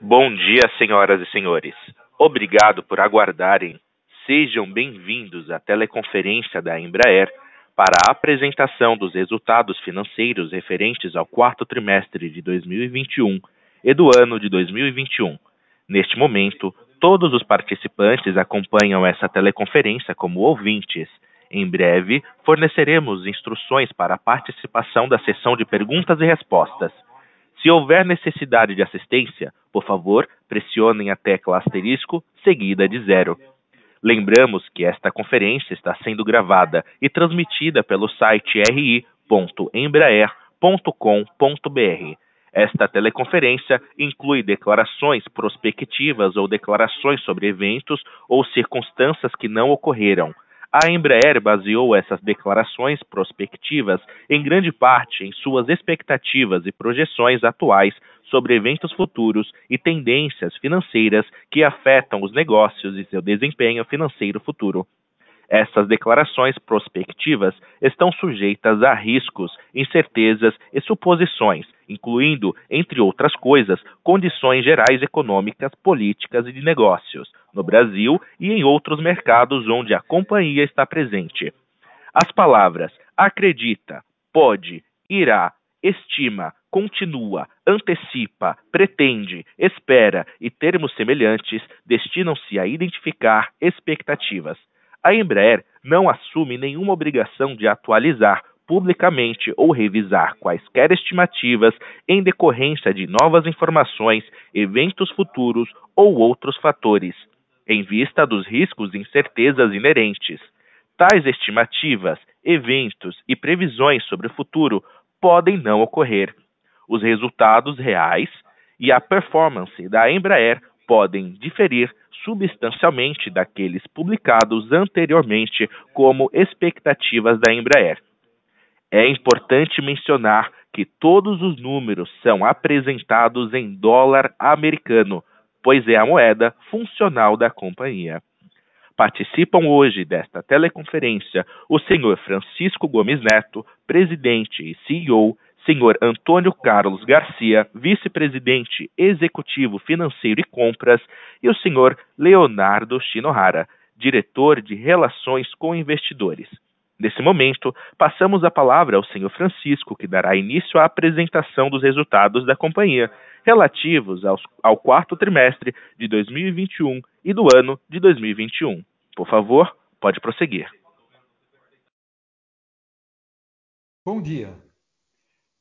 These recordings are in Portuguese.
Bom dia, senhoras e senhores. Obrigado por aguardarem. Sejam bem-vindos à teleconferência da Embraer para a apresentação dos resultados financeiros referentes ao quarto trimestre de 2021 e do ano de 2021. Neste momento, todos os participantes acompanham essa teleconferência como ouvintes. Em breve, forneceremos instruções para a participação da sessão de perguntas e respostas. Se houver necessidade de assistência, por favor, pressionem a tecla asterisco seguida de zero. Lembramos que esta conferência está sendo gravada e transmitida pelo site ri.embraer.com.br. Esta teleconferência inclui declarações prospectivas ou declarações sobre eventos ou circunstâncias que não ocorreram a Embraer baseou essas declarações prospectivas em grande parte em suas expectativas e projeções atuais sobre eventos futuros e tendências financeiras que afetam os negócios e seu desempenho financeiro futuro. Essas declarações prospectivas estão sujeitas a riscos, incertezas e suposições, incluindo, entre outras coisas, condições gerais econômicas, políticas e de negócios, no Brasil e em outros mercados onde a companhia está presente. As palavras acredita, pode, irá, estima, continua, antecipa, pretende, espera e termos semelhantes destinam-se a identificar expectativas. A Embraer não assume nenhuma obrigação de atualizar publicamente ou revisar quaisquer estimativas em decorrência de novas informações, eventos futuros ou outros fatores, em vista dos riscos e incertezas inerentes. Tais estimativas, eventos e previsões sobre o futuro podem não ocorrer. Os resultados reais e a performance da Embraer podem diferir substancialmente daqueles publicados anteriormente como expectativas da Embraer. É importante mencionar que todos os números são apresentados em dólar americano, pois é a moeda funcional da companhia. Participam hoje desta teleconferência o senhor Francisco Gomes Neto, presidente e CEO, senhor Antônio Carlos Garcia, vice-presidente executivo financeiro e compras, e o senhor Leonardo Shinohara, diretor de relações com investidores. Nesse momento, passamos a palavra ao senhor Francisco, que dará início à apresentação dos resultados da companhia relativos aos, ao quarto trimestre de 2021 e do ano de 2021. Por favor, pode prosseguir. Bom dia.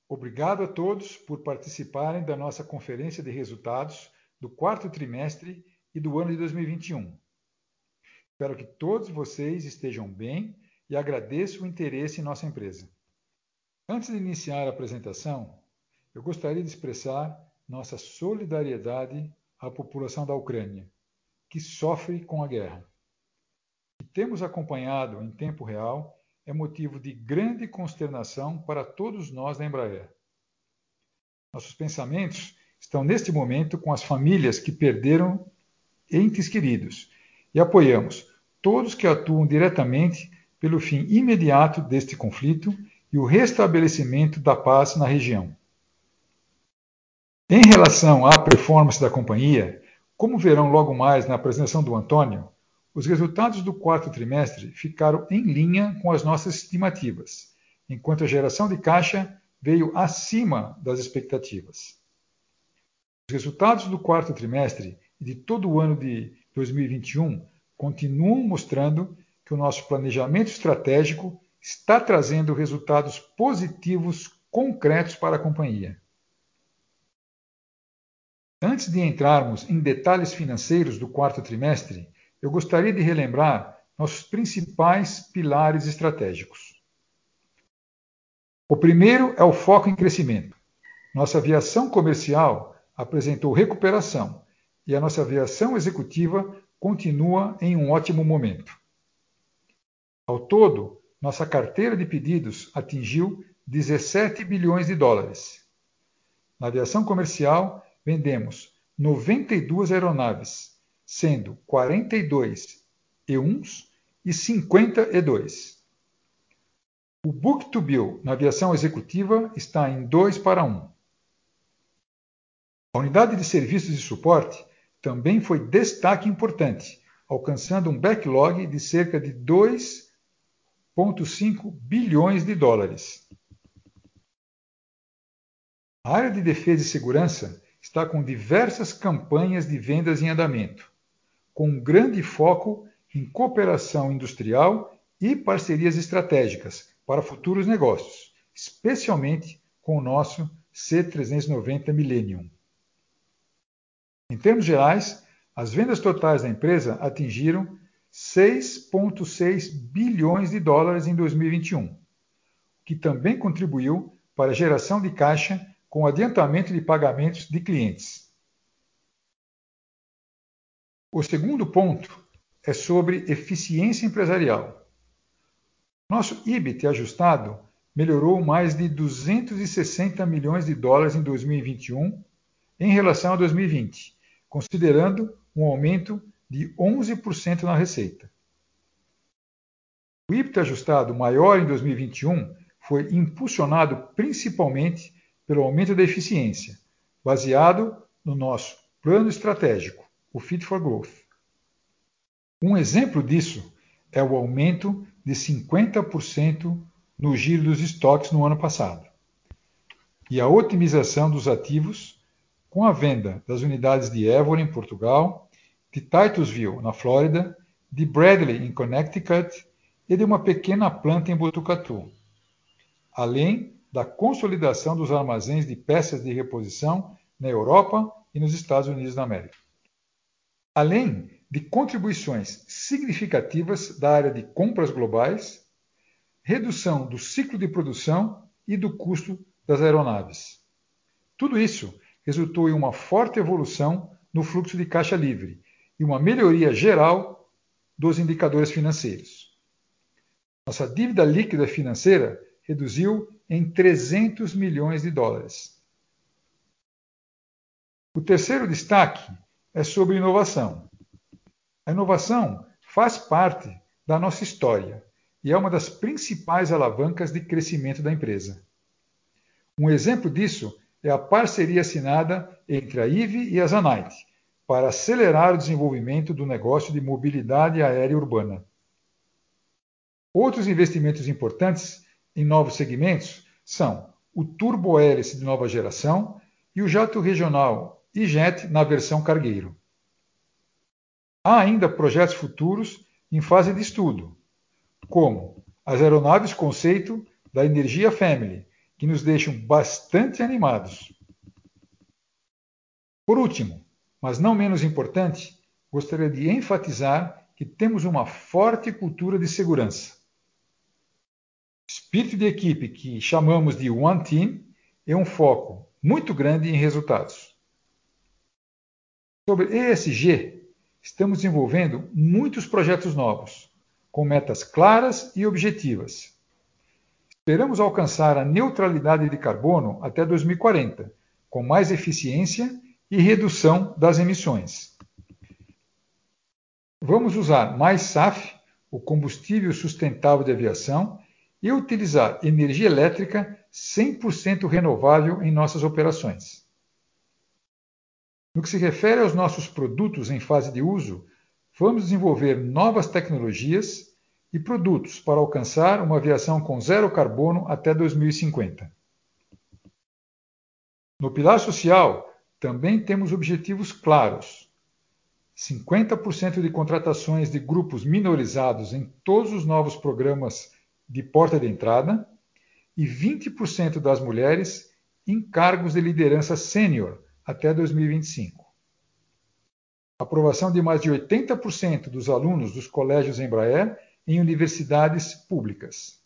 Obrigado a todos por participarem da nossa conferência de resultados do quarto trimestre e do ano de 2021. Espero que todos vocês estejam bem e agradeço o interesse em nossa empresa. Antes de iniciar a apresentação, eu gostaria de expressar nossa solidariedade à população da Ucrânia, que sofre com a guerra. Que temos acompanhado em tempo real é motivo de grande consternação para todos nós da Embraer. Nossos pensamentos estão neste momento com as famílias que perderam entes queridos e apoiamos todos que atuam diretamente pelo fim imediato deste conflito e o restabelecimento da paz na região. Em relação à performance da companhia, como verão logo mais na apresentação do Antônio, os resultados do quarto trimestre ficaram em linha com as nossas estimativas, enquanto a geração de caixa veio acima das expectativas. Os resultados do quarto trimestre e de todo o ano de 2021 continuam mostrando que o nosso planejamento estratégico está trazendo resultados positivos concretos para a companhia. Antes de entrarmos em detalhes financeiros do quarto trimestre, eu gostaria de relembrar nossos principais pilares estratégicos. O primeiro é o foco em crescimento. Nossa aviação comercial apresentou recuperação e a nossa aviação executiva continua em um ótimo momento. Ao todo, nossa carteira de pedidos atingiu 17 bilhões de dólares. Na aviação comercial, vendemos 92 aeronaves, sendo 42 E1s e 50 E2. O book-to-bill na aviação executiva está em 2 para 1. A unidade de serviços e suporte também foi destaque importante, alcançando um backlog de cerca de 2,5 bilhões de dólares. A área de defesa e segurança está com diversas campanhas de vendas em andamento, com um grande foco em cooperação industrial e parcerias estratégicas para futuros negócios, especialmente com o nosso C390 Millennium. Em termos gerais, as vendas totais da empresa atingiram 6,6 bilhões de dólares em 2021, o que também contribuiu para a geração de caixa com adiantamento de pagamentos de clientes. O segundo ponto é sobre eficiência empresarial. Nosso EBIT ajustado melhorou mais de 260 milhões de dólares em 2021 em relação a 2020, considerando um aumento de 11% na receita. O EBIT ajustado maior em 2021 foi impulsionado principalmente pelo aumento da eficiência, baseado no nosso plano estratégico, o Fit for Growth. Um exemplo disso é o aumento de 50% no giro dos estoques no ano passado e a otimização dos ativos com a venda das unidades de Évora, em Portugal, de Titusville, na Flórida, de Bradley, em Connecticut e de uma pequena planta em Botucatu, além da consolidação dos armazéns de peças de reposição na Europa e nos Estados Unidos da América. Além de contribuições significativas da área de compras globais, redução do ciclo de produção e do custo das aeronaves. Tudo isso resultou em uma forte evolução no fluxo de caixa livre e uma melhoria geral dos indicadores financeiros. Nossa dívida líquida financeira reduziu em 300 milhões de dólares. O terceiro destaque é sobre inovação. A inovação faz parte da nossa história e é uma das principais alavancas de crescimento da empresa. Um exemplo disso é a parceria assinada entre a IVE e a Zanite para acelerar o desenvolvimento do negócio de mobilidade aérea urbana. Outros investimentos importantes em novos segmentos são o turbo hélice de nova geração e o jato regional e-jet na versão cargueiro. Há ainda projetos futuros em fase de estudo, como as aeronaves conceito da Energia Family, que nos deixam bastante animados. Por último, mas não menos importante, gostaria de enfatizar que temos uma forte cultura de segurança espírito de equipe que chamamos de One Team é um foco muito grande em resultados. Sobre ESG, estamos desenvolvendo muitos projetos novos, com metas claras e objetivas. Esperamos alcançar a neutralidade de carbono até 2040, com mais eficiência e redução das emissões. Vamos usar mais SAF, o combustível sustentável de aviação, e utilizar energia elétrica 100% renovável em nossas operações. No que se refere aos nossos produtos em fase de uso, vamos desenvolver novas tecnologias e produtos para alcançar uma aviação com zero carbono até 2050. No pilar social, também temos objetivos claros. 50% de contratações de grupos minorizados em todos os novos programas de porta de entrada e 20% das mulheres em cargos de liderança sênior até 2025. Aprovação de mais de 80% dos alunos dos colégios Embraer em universidades públicas.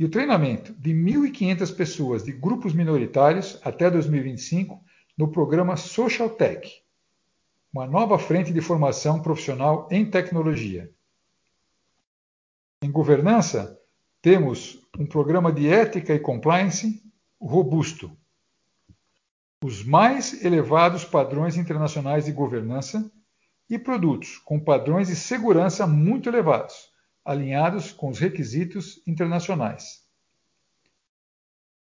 E o treinamento de 1.500 pessoas de grupos minoritários até 2025 no programa Social Tech, uma nova frente de formação profissional em tecnologia. Em governança, temos um programa de ética e compliance robusto, os mais elevados padrões internacionais de governança e produtos com padrões de segurança muito elevados, alinhados com os requisitos internacionais.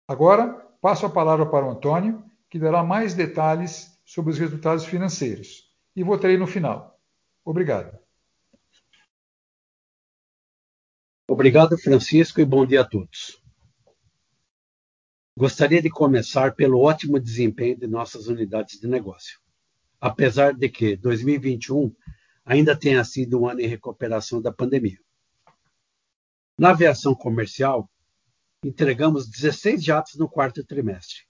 Agora, passo a palavra para o Antônio, que dará mais detalhes sobre os resultados financeiros, e voltarei no final. Obrigado. Obrigado, Francisco, e bom dia a todos. Gostaria de começar pelo ótimo desempenho de nossas unidades de negócio, apesar de que 2021 ainda tenha sido um ano em recuperação da pandemia. Na aviação comercial, entregamos 16 jatos no quarto trimestre,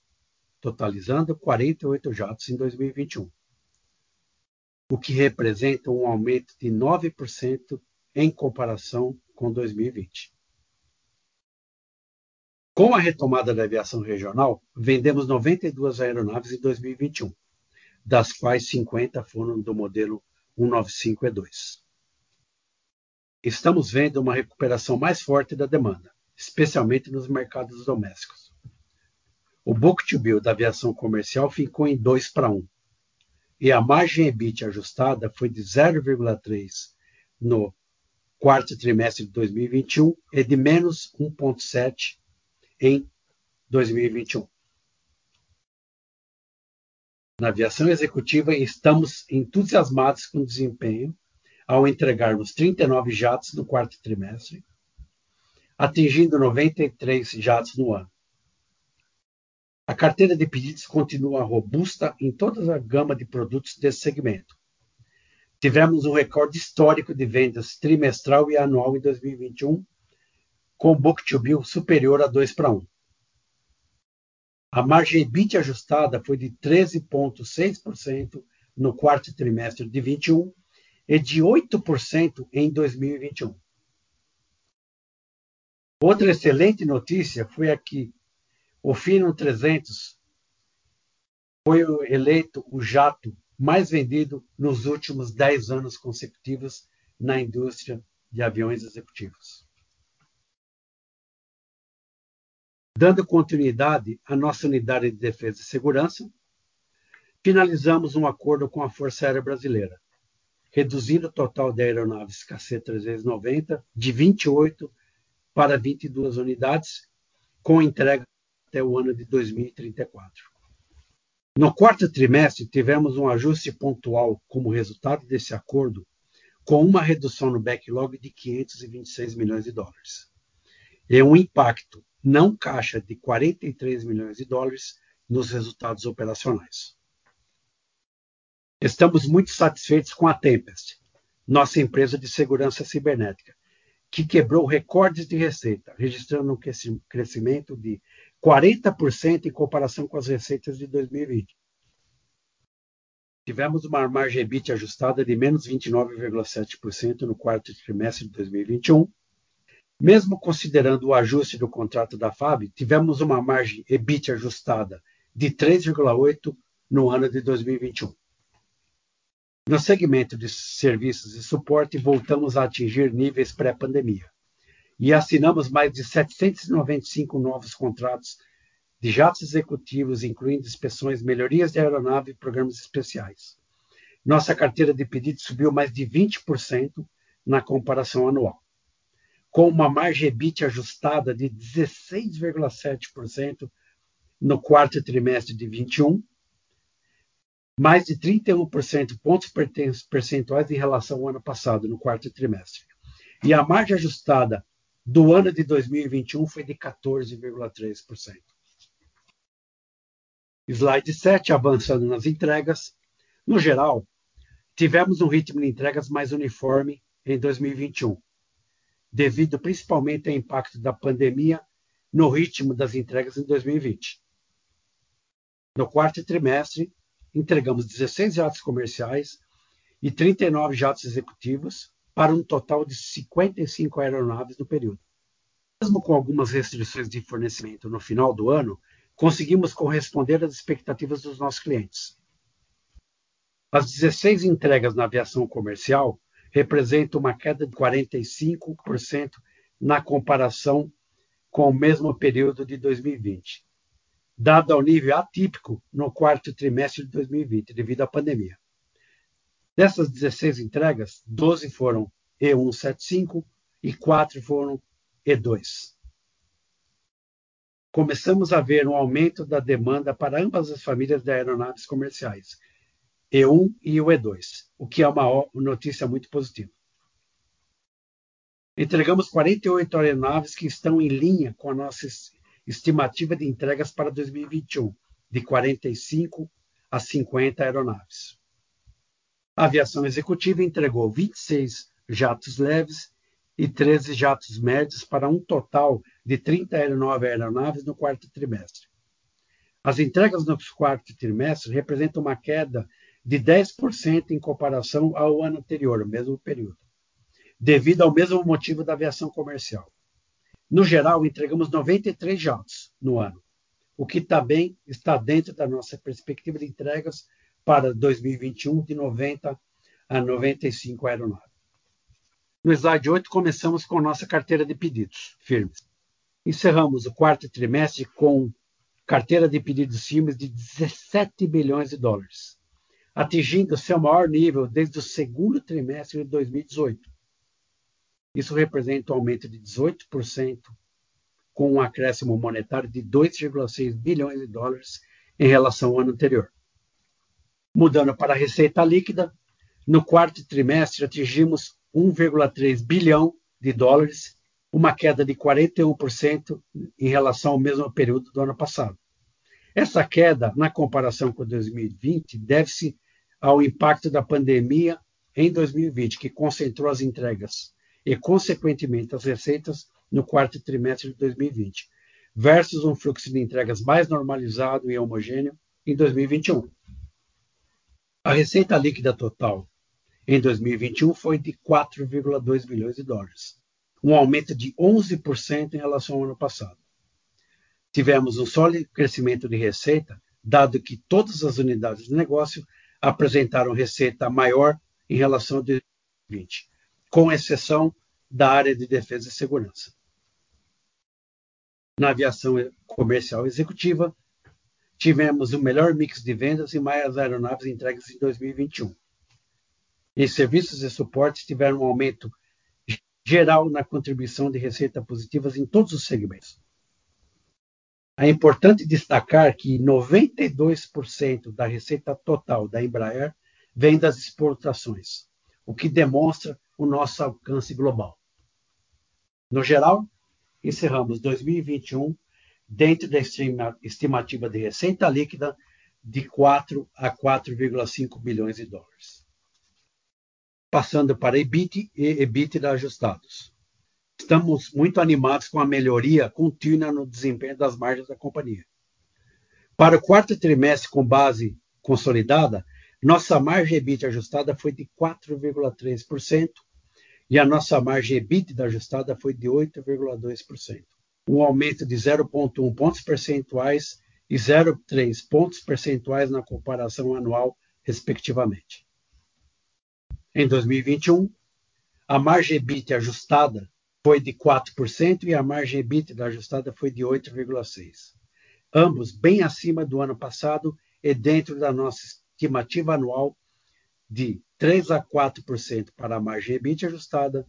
totalizando 48 jatos em 2021, o que representa um aumento de 9% em comparação com 2020. Com a retomada da aviação regional, vendemos 92 aeronaves em 2021, das quais 50 foram do modelo 195-E2. Estamos vendo uma recuperação mais forte da demanda, especialmente nos mercados domésticos. O book-to-bill da aviação comercial ficou em 2:1, e a margem EBIT ajustada foi de 0.3 no quarto trimestre de 2021 e de -1.7 em 2021. Na aviação executiva, estamos entusiasmados com o desempenho ao entregarmos 39 jatos no quarto trimestre, atingindo 93 jatos no ano. A carteira de pedidos continua robusta em toda a gama de produtos desse segmento. Tivemos um recorde histórico de vendas trimestral e anual em 2021, com book-to-bill superior a 2:1. A margem EBIT ajustada foi de 13.6% no quarto trimestre de 2021 e de 8% em 2021. Outra excelente notícia foi a que o Phenom 300 foi eleito o jato mais vendido nos últimos 10 anos consecutivos na indústria de aviões executivos. Dando continuidade à nossa unidade de defesa e segurança, finalizamos um acordo com a Força Aérea Brasileira, reduzindo o total de aeronaves KC-390 de 28 para 22 unidades, com entrega até o ano de 2034. No quarto trimestre, tivemos um ajuste pontual como resultado desse acordo, com uma redução no backlog de $526 milhões e um impacto não caixa de $43 milhões nos resultados operacionais. Estamos muito satisfeitos com a Tempest, nossa empresa de segurança cibernética, que quebrou recordes de receita, registrando um crescimento de 40% em comparação com as receitas de 2020. Tivemos uma margem EBIT ajustada de -29.7% no quarto trimestre de 2021. Mesmo considerando o ajuste do contrato da FAB, tivemos uma margem EBIT ajustada de 3.8% no ano de 2021. No segmento de serviços e suporte, voltamos a atingir níveis pré-pandemia e assinamos mais de 795 novos contratos de jatos executivos, incluindo inspeções, melhorias de aeronave e programas especiais. Nossa carteira de pedidos subiu mais de 20% na comparação anual, com uma margem EBIT ajustada de 16.7% no quarto trimestre de 2021, mais de 31 pontos percentuais em relação ao ano passado, no quarto trimestre. A margem ajustada do ano de 2021 foi de 14.3%. Slide 7, avançando nas entregas. No geral, tivemos um ritmo de entregas mais uniforme em 2021, devido principalmente ao impacto da pandemia no ritmo das entregas em 2020. No quarto trimestre, entregamos 16 jatos comerciais e 39 jatos executivos, para um total de 55 aeronaves no período. Mesmo com algumas restrições de fornecimento no final do ano, conseguimos corresponder às expectativas dos nossos clientes. As 16 entregas na aviação comercial representam uma queda de 45% na comparação com o mesmo período de 2020, dado ao nível atípico no quarto trimestre de 2020, devido à pandemia. Dessas 16 entregas, 12 foram E175 e 4 foram E2. começamos a ver um aumento da demanda para ambas as famílias de aeronaves comerciais, E1 e o E2, o que é uma notícia muito positiva. Entregamos 48 aeronaves que estão em linha com a nossa estimativa de entregas para 2021, de 45 a 50 aeronaves. A aviação executiva entregou 26 jatos leves e 13 jatos médios para um total de 39 aeronaves no quarto trimestre. As entregas no quarto trimestre representam uma queda de 10% em comparação ao ano anterior, o mesmo período, devido ao mesmo motivo da aviação comercial. No geral, entregamos 93 jatos no ano, o que também está dentro da nossa perspectiva de entregas para 2021 de 90 a 95 aeronaves. No slide 8, começamos com nossa carteira de pedidos firmes. Encerramos o quarto trimestre com carteira de pedidos firmes de 17 bilhões de dólares, atingindo seu maior nível desde o segundo trimestre de 2018. Isso representa um aumento de 18%, com um acréscimo monetário de 2,6 bilhões de dólares em relação ao ano anterior. Mudando para a receita líquida, no quarto trimestre atingimos 1,3 bilhão de dólares, uma queda de 41% em relação ao mesmo período do ano passado. Essa queda, na comparação com 2020, deve-se ao impacto da pandemia em 2020, que concentrou as entregas e, consequentemente, as receitas no quarto trimestre de 2020, versus um fluxo de entregas mais normalizado e homogêneo em 2021. A receita líquida total em 2021 foi de 4,2 bilhões de dólares, um aumento de 11% em relação ao ano passado. Tivemos um sólido crescimento de receita, dado que todas as unidades de negócio apresentaram receita maior em relação a 2020, com exceção da área de defesa e segurança. Na aviação comercial executiva, tivemos o melhor mix de vendas e mais aeronaves entregues em 2021 em serviços e suportes tiveram um aumento geral na contribuição de receita positivas em todos os segmentos. É importante destacar que 92% da receita total da Embraer vem das exportações, o que demonstra o nosso alcance global. No geral, encerramos 2021 dentro da estimativa de receita líquida de 4 a 4,5 bilhões de dólares passando para EBIT e EBITDA ajustados. Estamos muito animados com a melhoria contínua no desempenho das margens da companhia. Para o quarto trimestre com base consolidada, nossa margem EBIT ajustada foi de 4,3% e a nossa margem EBITDA ajustada foi de 8,2%, um aumento de 0,1 pontos percentuais e 0,3 pontos percentuais na comparação anual, respectivamente. Em 2021, a margem EBIT ajustada foi de 4% e a margem EBIT ajustada foi de 8,6%, ambos bem acima do ano passado e dentro da nossa estimativa anual de 3 a 4% para a margem EBIT ajustada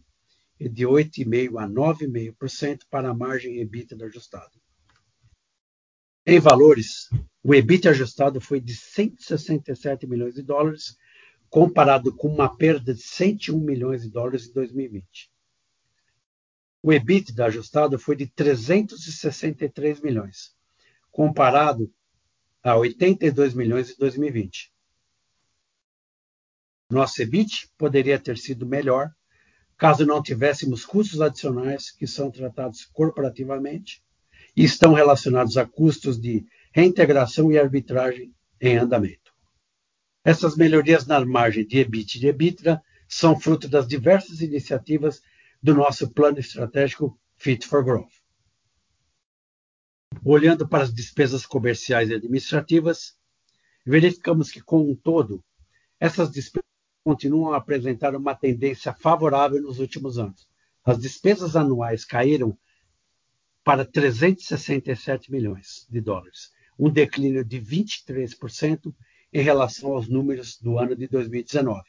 e de 8,5% a 9,5% para a margem EBIT ajustada. Em valores, o EBIT ajustado foi de 167 milhões de dólares comparado com uma perda de 101 milhões de dólares em 2020. O EBITDA ajustado foi de 363 milhões, comparado a 82 milhões em 2020. Nosso EBIT poderia ter sido melhor caso não tivéssemos custos adicionais que são tratados corporativamente e estão relacionados a custos de reintegração e arbitragem em andamento. Essas melhorias na margem de EBIT e de EBITDA são fruto das diversas iniciativas do nosso plano estratégico Fit for Growth. Olhando para as despesas comerciais e administrativas, verificamos que, como um todo, essas despesas continuam a apresentar uma tendência favorável nos últimos anos. As despesas anuais caíram para 367 milhões de dólares, um declínio de 23% em relação aos números do ano de 2019.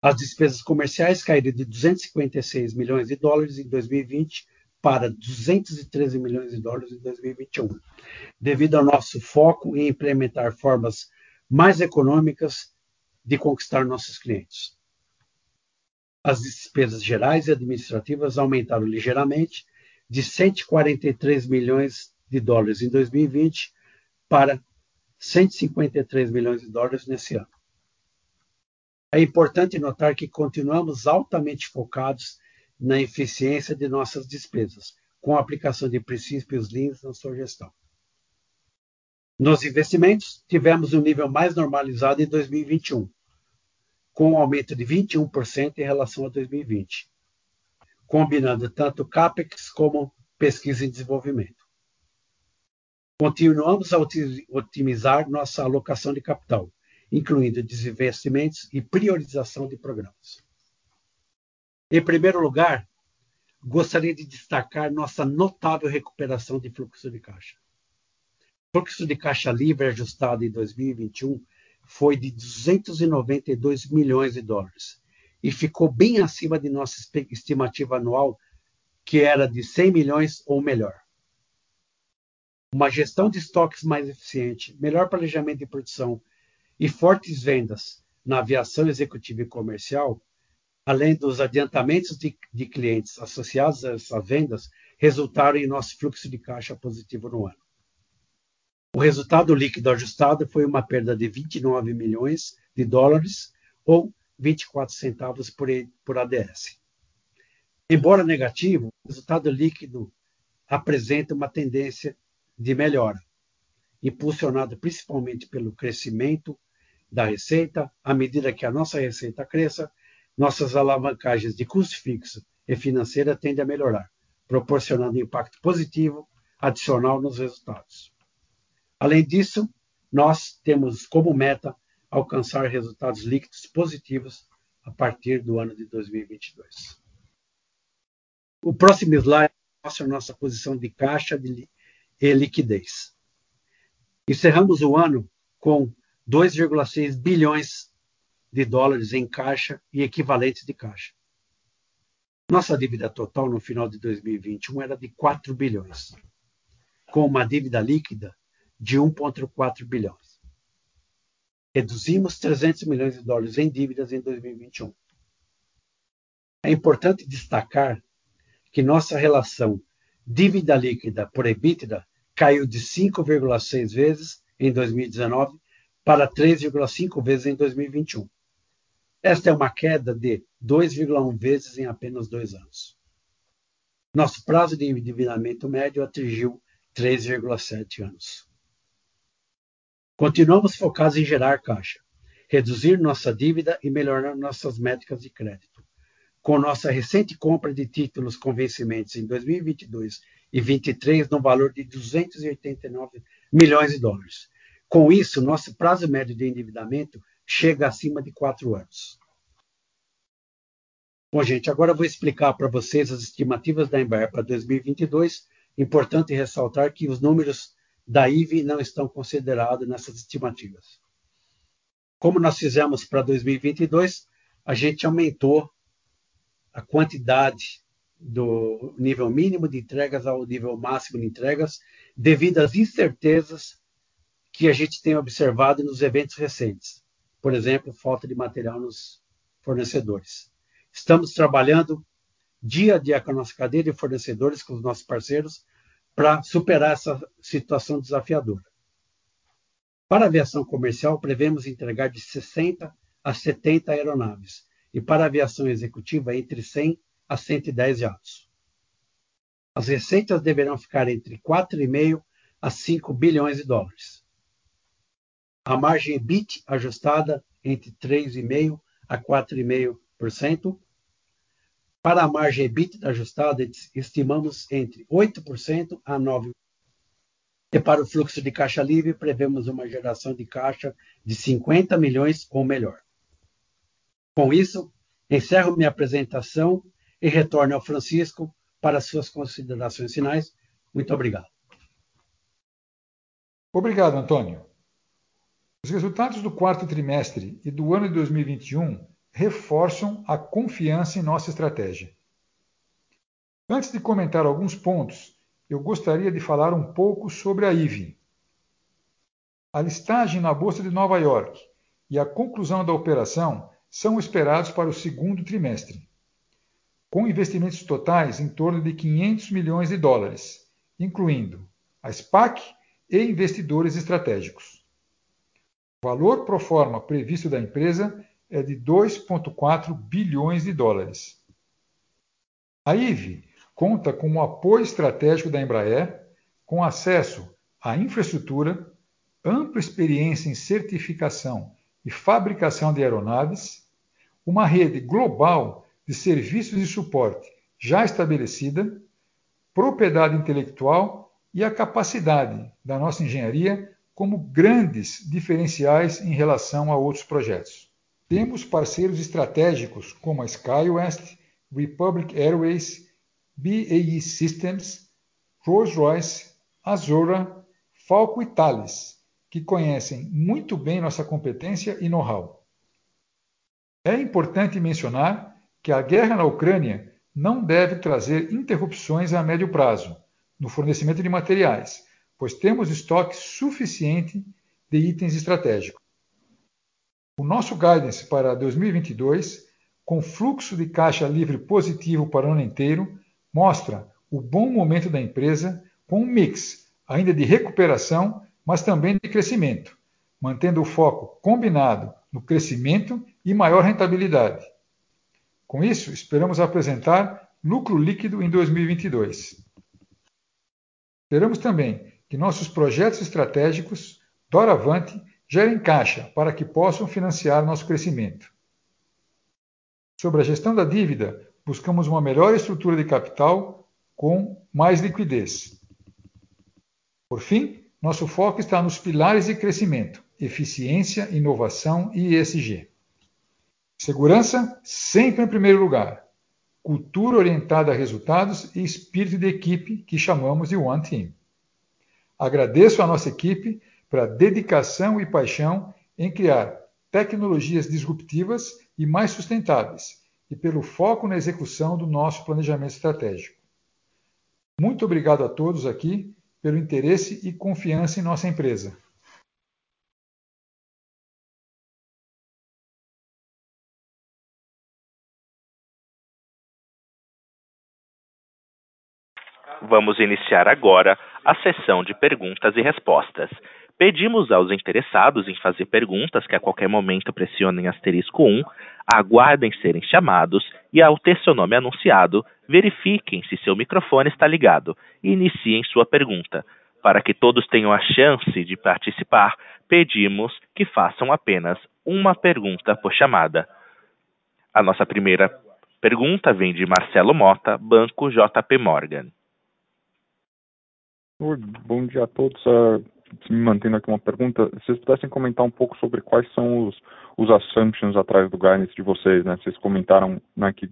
As despesas comerciais caíram de 256 milhões de dólares em 2020 para 213 milhões de dólares em 2021, devido ao nosso foco em implementar formas mais econômicas de conquistar nossos clientes. As despesas gerais e administrativas aumentaram ligeiramente de 143 milhões de dólares em 2020 para 153 milhões de dólares nesse ano. É importante notar que continuamos altamente focados na eficiência de nossas despesas, com a aplicação de princípios Lean na sua gestão. Nos investimentos, tivemos um nível mais normalizado em 2021, com um aumento de 21% em relação a 2020, combinando tanto CapEx como pesquisa e desenvolvimento. Continuamos a otimizar nossa alocação de capital, incluindo desinvestimentos e priorização de programas. Em primeiro lugar, gostaria de destacar nossa notável recuperação de fluxo de caixa. O fluxo de caixa livre ajustado em 2021 foi de 292 milhões de dólares e ficou bem acima de nossa estimativa anual, que era de 100 milhões ou melhor. Uma gestão de estoques mais eficiente, melhor planejamento de produção e fortes vendas na aviação executiva e comercial, além dos adiantamentos de, de clientes associados a essas vendas, resultaram em nosso fluxo de caixa positivo no ano. O resultado líquido ajustado foi uma perda de 29 milhões de dólares ou 24 centavos por, por ADS. Embora negativo, o resultado líquido apresenta uma tendência de melhora, impulsionado principalmente pelo crescimento da receita, à medida que a nossa receita cresça, nossas alavancagens de custo fixo e financeira tendem a melhorar, proporcionando impacto positivo adicional nos resultados. Além disso, nós temos como meta alcançar resultados líquidos positivos a partir do ano de 2022. O próximo slide mostra a nossa posição de caixa e liquidez. Encerramos o ano com 2,6 bilhões de dólares em caixa e equivalentes de caixa. Nossa dívida total no final de 2021 era de 4 bilhões, com uma dívida líquida de 1,4 bilhões. Reduzimos 300 milhões de dólares em dívidas em 2021. É importante destacar que nossa relação dívida líquida por EBITDA caiu de 5,6 vezes em 2019 para 3,5 vezes em 2021. Esta é uma queda de 2,1 vezes em apenas dois anos. Nosso prazo de endividamento médio atingiu 3,7 anos. Continuamos focados em gerar caixa, reduzir nossa dívida e melhorar nossas métricas de crédito. Com nossa recente compra de títulos com vencimentos em 2022 e 2023 no valor de 289 milhões de dólares, com isso, nosso prazo médio de endividamento chega acima de quatro anos. Bom, gente, agora eu vou explicar para vocês as estimativas da Embraer para 2022. Importante ressaltar que os números da IVE não estão considerados nessas estimativas. Como nós fizemos para 2022, a gente aumentou a quantidade do nível mínimo de entregas ao nível máximo de entregas, devido às incertezas que a gente tem observado nos eventos recentes. Por exemplo, falta de material nos fornecedores. Estamos trabalhando dia a dia com a nossa cadeia de fornecedores, com os nossos parceiros, para superar essa situação desafiadora. Para a aviação comercial, prevemos entregar de 60 a 70 aeronaves e para a aviação executiva, entre 100 a 110 jatos. As receitas deverão ficar entre 4,5 a 5 bilhões de dólares a margem EBIT ajustada entre 3,5% a 4,5%. Para a margem EBIT ajustada, estimamos entre 8% a 9%. E para o fluxo de caixa livre, prevemos uma geração de caixa de 50 milhões ou melhor. Com isso, encerro minha apresentação e retorno ao Francisco para suas considerações finais. Muito obrigado. Obrigado, Antônio. Os resultados do quarto trimestre e do ano de 2021 reforçam a confiança em nossa estratégia. Antes de comentar alguns pontos, eu gostaria de falar um pouco sobre a IVE. A listagem na Bolsa de Nova York e a conclusão da operação são esperados para o segundo trimestre, com investimentos totais em torno de 500 milhões de dólares, incluindo a SPAC e investidores estratégicos. O valor pro forma previsto da empresa é de 2,4 bilhões de dólares. A IVE conta com o apoio estratégico da Embraer, com acesso à infraestrutura, ampla experiência em certificação e fabricação de aeronaves, uma rede global de serviços de suporte já estabelecida, propriedade intelectual e a capacidade da nossa engenharia como grandes diferenciais em relação a outros projetos. Temos parceiros estratégicos como a SkyWest, Republic Airways, BAE Systems, Rolls-Royce, Azora, Falco e Thales, que conhecem muito bem nossa competência e know-how. É importante mencionar que a guerra na Ucrânia não deve trazer interrupções a médio prazo no fornecimento de materiais, pois temos estoque suficiente de itens estratégicos. O nosso guidance para 2022, com fluxo de caixa livre positivo para o ano inteiro, mostra o bom momento da empresa com um mix ainda de recuperação, mas também de crescimento, mantendo o foco combinado no crescimento e maior rentabilidade. Com isso, esperamos apresentar lucro líquido em 2022. Esperamos também que nossos projetos estratégicos, doravante, gerem caixa para que possam financiar nosso crescimento. Sobre a gestão da dívida, buscamos uma melhor estrutura de capital com mais liquidez. Por fim, nosso foco está nos pilares de crescimento: eficiência, inovação e ESG. Segurança sempre em primeiro lugar. Cultura orientada a resultados e espírito de equipe que chamamos de One Team. Agradeço à nossa equipe pela dedicação e paixão em criar tecnologias disruptivas e mais sustentáveis e pelo foco na execução do nosso planejamento estratégico. Muito obrigado a todos aqui pelo interesse e confiança em nossa empresa. Vamos iniciar agora a sessão de perguntas e respostas. Pedimos aos interessados em fazer perguntas que a qualquer momento pressionem asterisco 1, aguardem serem chamados e, ao ter seu nome anunciado, verifiquem se seu microfone está ligado e iniciem sua pergunta. Para que todos tenham a chance de participar, pedimos que façam apenas uma pergunta por chamada. A nossa primeira pergunta vem de Marcelo Mota, Banco JP Morgan. Bom dia a todos. Uh, me mantendo aqui uma pergunta, se vocês pudessem comentar um pouco sobre quais são os, os assumptions atrás do guidance de vocês, né? Vocês comentaram né, que,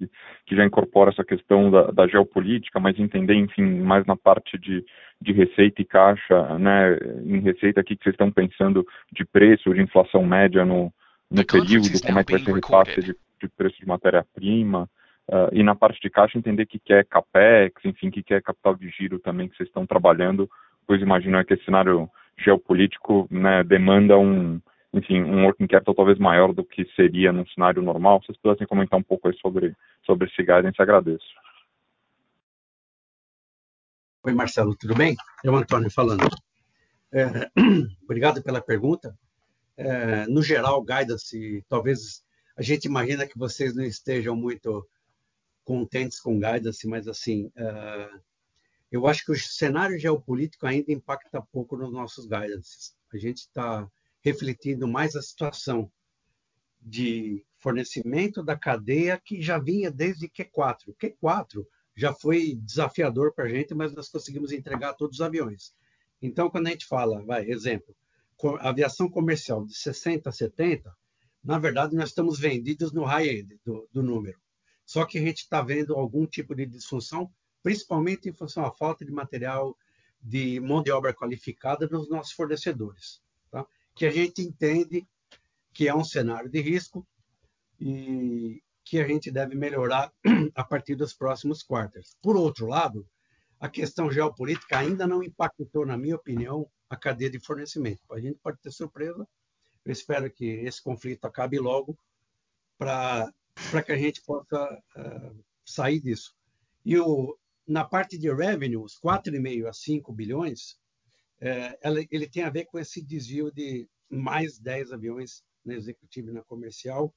já incorpora essa questão da, geopolítica, mas entender, enfim, mais na parte de, de receita e caixa, né? Em receita aqui que vocês estão pensando de preço, de inflação média no, no período, como é que vai ser repasse de, de preço de matéria-prima, Uh, e na parte de caixa entender que, que é capex, enfim, que, que é capital de giro também que vocês estão trabalhando, pois imagino que esse cenário geopolítico né, demanda um, enfim, um working capital talvez maior do que seria num cenário normal. Vocês pudessem comentar um pouco aí sobre, sobre esse guidance, agradeço. Oi, Marcelo, tudo bem? É o Antônio falando. É, obrigado pela pergunta. É, no geral, guidance, talvez a gente imagina que vocês não estejam muito contentes com guidance, mas assim, uh, eu acho que o cenário geopolítico ainda impacta pouco nos nossos guidances. A gente está refletindo mais a situação de fornecimento da cadeia que já vinha desde Q4. Q4 já foi desafiador para a gente, mas nós conseguimos entregar todos os aviões. Então, quando a gente fala, vai, exemplo, aviação comercial de 60 a 70, na verdade, nós estamos vendidos no high-end do, do número. Só que a gente está vendo algum tipo de disfunção, principalmente em função da falta de material de mão de obra qualificada nos nossos fornecedores, tá? que a gente entende que é um cenário de risco e que a gente deve melhorar a partir dos próximos quartos. Por outro lado, a questão geopolítica ainda não impactou, na minha opinião, a cadeia de fornecimento. A gente pode ter surpresa. Eu espero que esse conflito acabe logo para que a gente possa uh, sair disso. E o, na parte de revenue, os 4,5 a 5 bilhões, é, ela, ele tem a ver com esse desvio de mais 10 aviões na executiva e na comercial,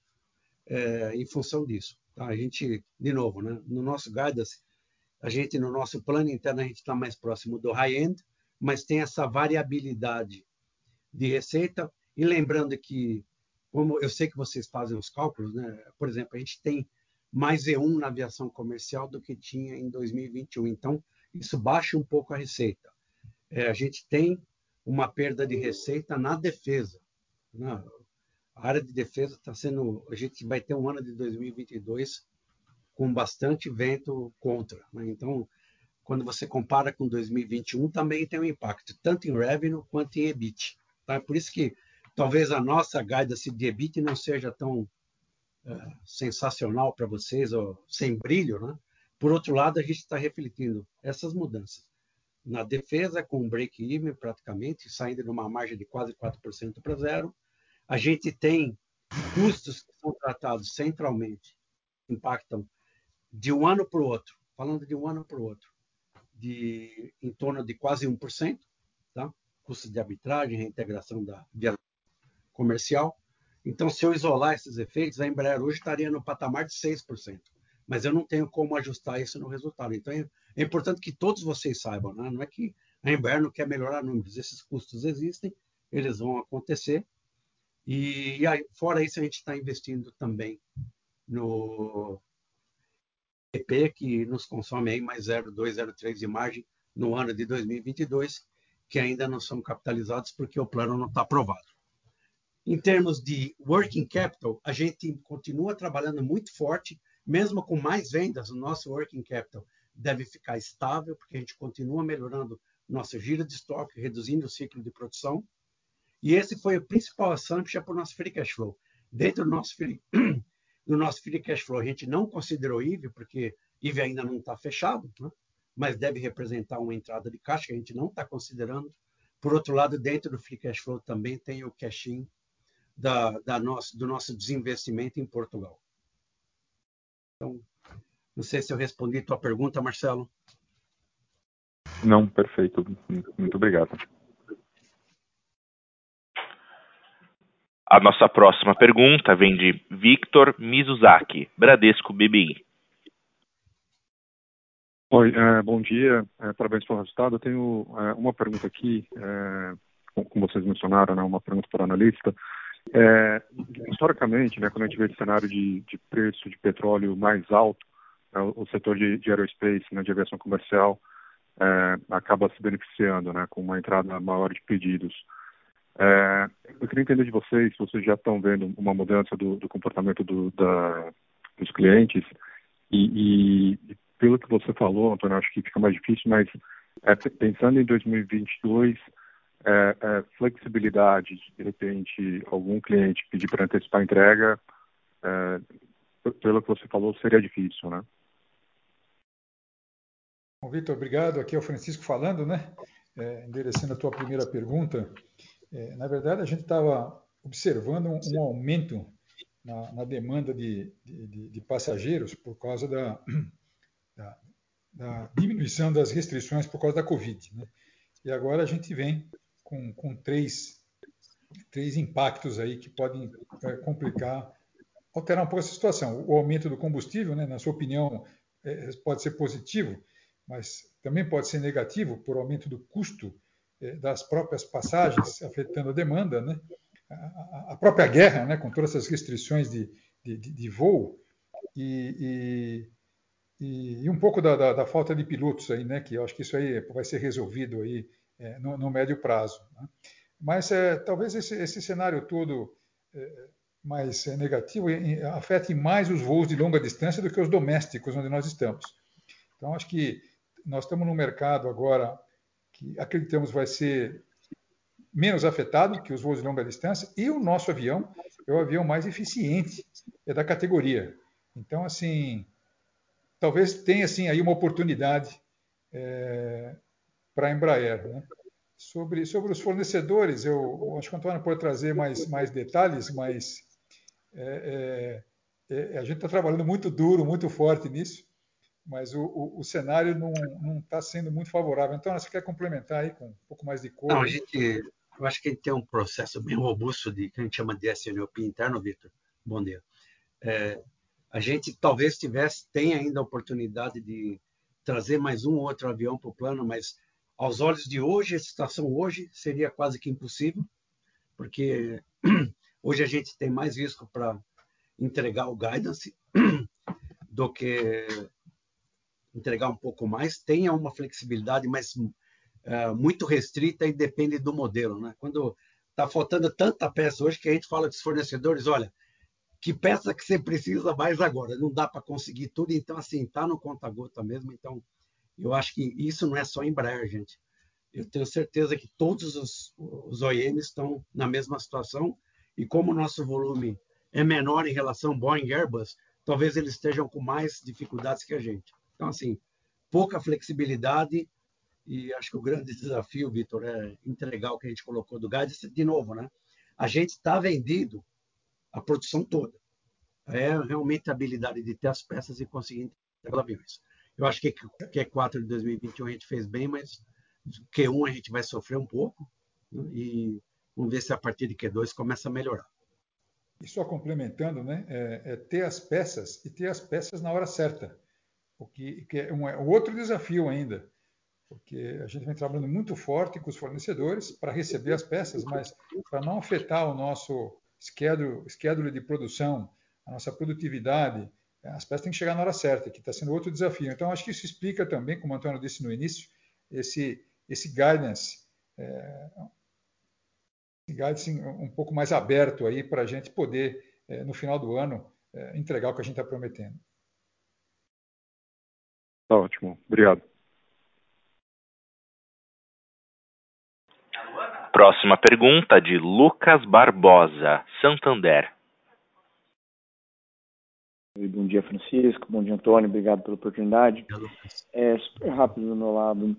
é, em função disso. Tá? A gente, de novo, né, no nosso guidance, a gente, no nosso plano interno, a gente está mais próximo do high-end, mas tem essa variabilidade de receita. E lembrando que, como eu sei que vocês fazem os cálculos, né? por exemplo, a gente tem mais E1 na aviação comercial do que tinha em 2021. Então, isso baixa um pouco a receita. É, a gente tem uma perda de receita na defesa. Né? a área de defesa está sendo. A gente vai ter um ano de 2022 com bastante vento contra. Né? Então, quando você compara com 2021, também tem um impacto, tanto em revenue quanto em EBIT. Tá? Por isso que talvez a nossa guidance de EBIT não seja tão é, sensacional para vocês, ou sem brilho, né? Por outro lado, a gente está refletindo essas mudanças. Na defesa, com um break-even praticamente, saindo de uma margem de quase 4% para zero. A gente tem custos que são tratados centralmente, impactam de um ano para o outro, falando de um ano para o outro, de em torno de quase 1%, tá? Custos de arbitragem, reintegração da via comercial. Então, se eu isolar esses efeitos, a Embraer hoje estaria no patamar de 6%. Mas eu não tenho como ajustar isso no resultado. Então, é, é importante que todos vocês saibam, né? não é que a Embraer não quer melhorar números. Esses custos existem, eles vão acontecer. E, aí, fora isso, a gente está investindo também no EP, que nos consome aí mais 0,2, 0,3 de margem no ano de 2022, que ainda não são capitalizados porque o plano não está aprovado. Em termos de working capital, a gente continua trabalhando muito forte, mesmo com mais vendas, o nosso working capital deve ficar estável, porque a gente continua melhorando nosso giro de estoque, reduzindo o ciclo de produção. E esse foi o principal assumption para o nosso free cash flow. Dentro do nosso free, do nosso free cash flow, a gente não considerou IVE, porque IVE ainda não está fechado, né? mas deve representar uma entrada de caixa que a gente não está considerando. Por outro lado, dentro do free cash flow também tem o cash-in da, da nosso, do nosso desinvestimento em Portugal. Então, não sei se eu respondi a tua pergunta, Marcelo. Não, perfeito. Muito obrigado. A nossa próxima pergunta vem de Victor Mizuzaki, Bradesco BBI. Oi, é, bom dia, é, parabéns pelo resultado. Eu tenho é, uma pergunta aqui, é, como vocês mencionaram, né, uma pergunta para o analista. É, historicamente, né, quando a gente vê esse cenário de, de preço de petróleo mais alto, né, o, setor de, de aerospace, né, de aviação comercial, é, acaba se beneficiando né, com uma entrada maior de pedidos. É, eu queria entender de vocês se vocês já estão vendo uma mudança do, do comportamento do, da, dos clientes e, e, pelo que você falou, Antônio, acho que fica mais difícil, mas é, pensando em 2022, é, é, flexibilidade, de repente, algum cliente pedir para antecipar a entrega, é, pelo que você falou, seria difícil, né? Bom, Vitor, obrigado. Aqui é o Francisco falando, né? É, endereçando a tua primeira pergunta. É, na verdade, a gente estava observando um, um aumento na, na demanda de, de, de, passageiros por causa da, da, da, diminuição das restrições por causa da Covid. Né? E agora a gente vem com, com três, três impactos aí que podem é, complicar, alterar um pouco essa situação. O aumento do combustível, né, na sua opinião, é, pode ser positivo, mas também pode ser negativo por aumento do custo é, das próprias passagens, afetando a demanda, né? a, a própria guerra, né, com todas essas restrições de, de, de voo e, e, e, um pouco da, da, da, falta de pilotos aí, né, que eu acho que isso aí vai ser resolvido aí é, no, no, médio prazo. Né? Mas é, talvez esse, esse, cenário todo é, mais é, negativo afete mais os voos de longa distância do que os domésticos onde nós estamos. Então, acho que nós estamos num mercado agora que acreditamos vai ser menos afetado que os voos de longa distância e o nosso avião é o avião mais eficiente é da categoria. Então, assim, talvez tenha assim aí uma oportunidade é, para a Embraer. Né? Sobre, sobre os fornecedores, eu acho que o Antônio pode trazer mais, mais detalhes, mas é, é, é a gente está trabalhando muito duro, muito forte nisso, mas o, o, o cenário não está sendo muito favorável. Então, você quer complementar aí com um pouco mais de cor? Não, a gente, eu acho que a gente tem um processo bem robusto de que a gente chama de SNOP interno, Vitor. Dia. É, a gente talvez tivesse, tem ainda a oportunidade de trazer mais um ou outro avião para o plano, mas aos olhos de hoje, a situação hoje seria quase que impossível, porque hoje a gente tem mais risco para entregar o guidance do que entregar um pouco mais. Tem uma flexibilidade, mas é, muito restrita e depende do modelo. Né? Quando está faltando tanta peça hoje que a gente fala dos fornecedores, olha, que peça que você precisa mais agora? Não dá para conseguir tudo, então assim, está no conta-gota mesmo, então eu acho que isso não é só Embraer, gente. Eu tenho certeza que todos os, os OEMs estão na mesma situação e como o nosso volume é menor em relação Boeing e Airbus, talvez eles estejam com mais dificuldades que a gente. Então, assim, pouca flexibilidade e acho que o grande desafio, Vitor, é entregar o que a gente colocou do gás. De novo, né? A gente está vendido a produção toda. É realmente a habilidade de ter as peças e conseguir entregar aviões. Eu acho que Q4 de 2021 a gente fez bem, mas Q1 a gente vai sofrer um pouco né? e vamos ver se a partir de Q2 começa a melhorar. E só complementando, né, é, é ter as peças e ter as peças na hora certa, o que, que é um, é outro desafio ainda, porque a gente vem trabalhando muito forte com os fornecedores para receber as peças, mas para não afetar o nosso schedule, schedule de produção, a nossa produtividade, as peças têm que chegar na hora certa, que está sendo outro desafio. Então, acho que isso explica também, como o Antônio disse no início, esse, esse guidance, é, esse guidance um pouco mais aberto aí para a gente poder, é, no final do ano, é, entregar o que a gente está prometendo. Tá ótimo, obrigado. Próxima pergunta de Lucas Barbosa, Santander. Bom dia, Francisco. Bom dia, Antônio. Obrigado pela oportunidade. É, super rápido do meu lado.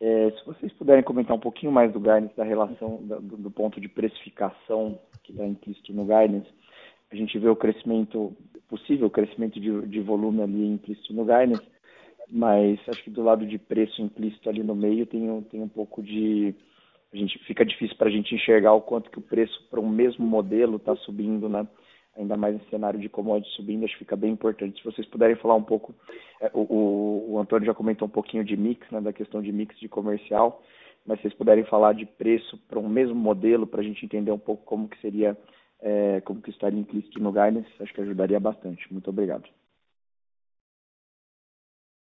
É, se vocês puderem comentar um pouquinho mais do guidance, da relação, do, do ponto de precificação que está implícito no guidance, a gente vê o crescimento, possível crescimento de, de volume ali implícito no guidance, mas acho que do lado de preço implícito ali no meio tem, tem um pouco de. A gente fica difícil para a gente enxergar o quanto que o preço para um mesmo modelo está subindo, né? Ainda mais em cenário de commodities subindo, acho que fica bem importante. Se vocês puderem falar um pouco, é, o, o, Antônio já comentou um pouquinho de mix, né, da questão de mix de comercial, mas se vocês puderem falar de preço para um mesmo modelo, para a gente entender um pouco como que seria, é, como que estaria implícito no guidance, acho que ajudaria bastante. Muito obrigado.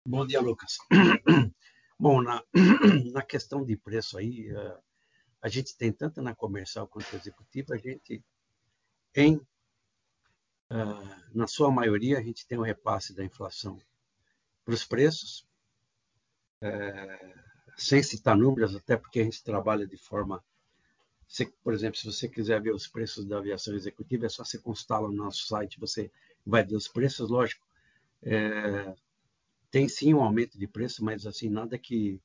Bom dia, Lucas. Bom, na, na questão de preço aí, é, a gente tem tanto na comercial quanto executiva, a gente em na sua maioria, a gente tem um repasse da inflação para os preços, é, sem citar números, até porque a gente trabalha de forma. Por exemplo, se você quiser ver os preços da aviação executiva, é só você consultar no nosso site, você vai ver os preços, lógico. É, tem sim um aumento de preço, mas assim, nada que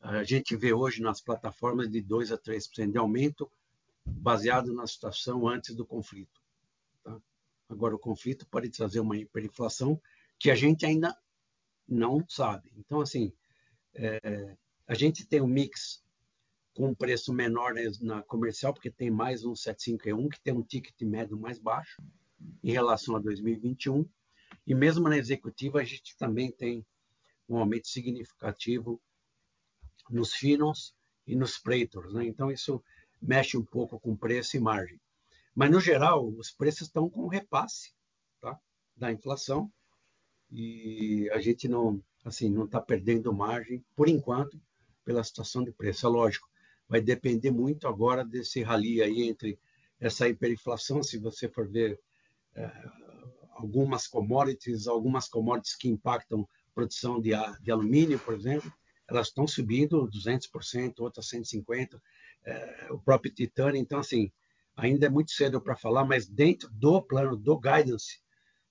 a gente vê hoje nas plataformas de 2 a 3% de aumento, baseado na situação antes do conflito. Agora, o conflito pode trazer uma hiperinflação que a gente ainda não sabe. Então, assim, é, a gente tem um mix com um preço menor na comercial, porque tem mais um 751, que tem um ticket médio mais baixo em relação a 2021. E mesmo na executiva, a gente também tem um aumento significativo nos finos e nos pretos. Né? Então, isso mexe um pouco com preço e margem. Mas, no geral, os preços estão com repasse tá? da inflação e a gente não assim não está perdendo margem, por enquanto, pela situação de preço. É lógico, vai depender muito agora desse rally aí entre essa hiperinflação, se você for ver é, algumas commodities, algumas commodities que impactam produção de, de alumínio, por exemplo, elas estão subindo 200%, outras 150%, é, o próprio titânio. Então, assim, ainda é muito cedo para falar, mas dentro do plano do guidance,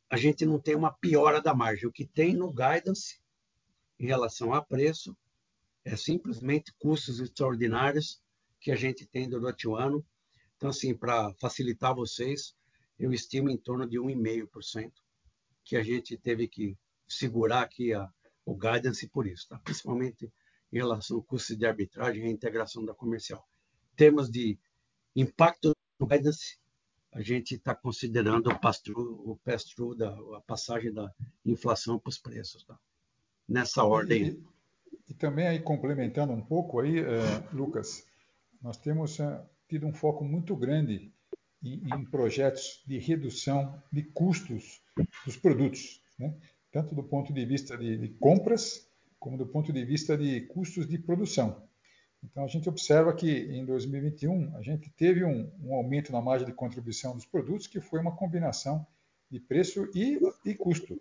a gente não tem uma piora da margem. O que tem no guidance em relação a preço é simplesmente custos extraordinários que a gente tem durante o ano. Então, assim, para facilitar vocês, eu estimo em torno de 1,5% que a gente teve que segurar aqui a, o guidance por isso, tá? principalmente em relação ao custo de arbitragem e a integração da comercial. Em termos de impacto no guidance, a gente está considerando o pass-through, da a passagem da inflação para os preços, tá? Nessa ordem. E, e, também aí complementando um pouco aí, uh, Lucas, nós temos uh, tido um foco muito grande em, em, projetos de redução de custos dos produtos, né? tanto do ponto de vista de, de compras como do ponto de vista de custos de produção. Então, a gente observa que em 2021 a gente teve um, um, aumento na margem de contribuição dos produtos, que foi uma combinação de preço e, e custo.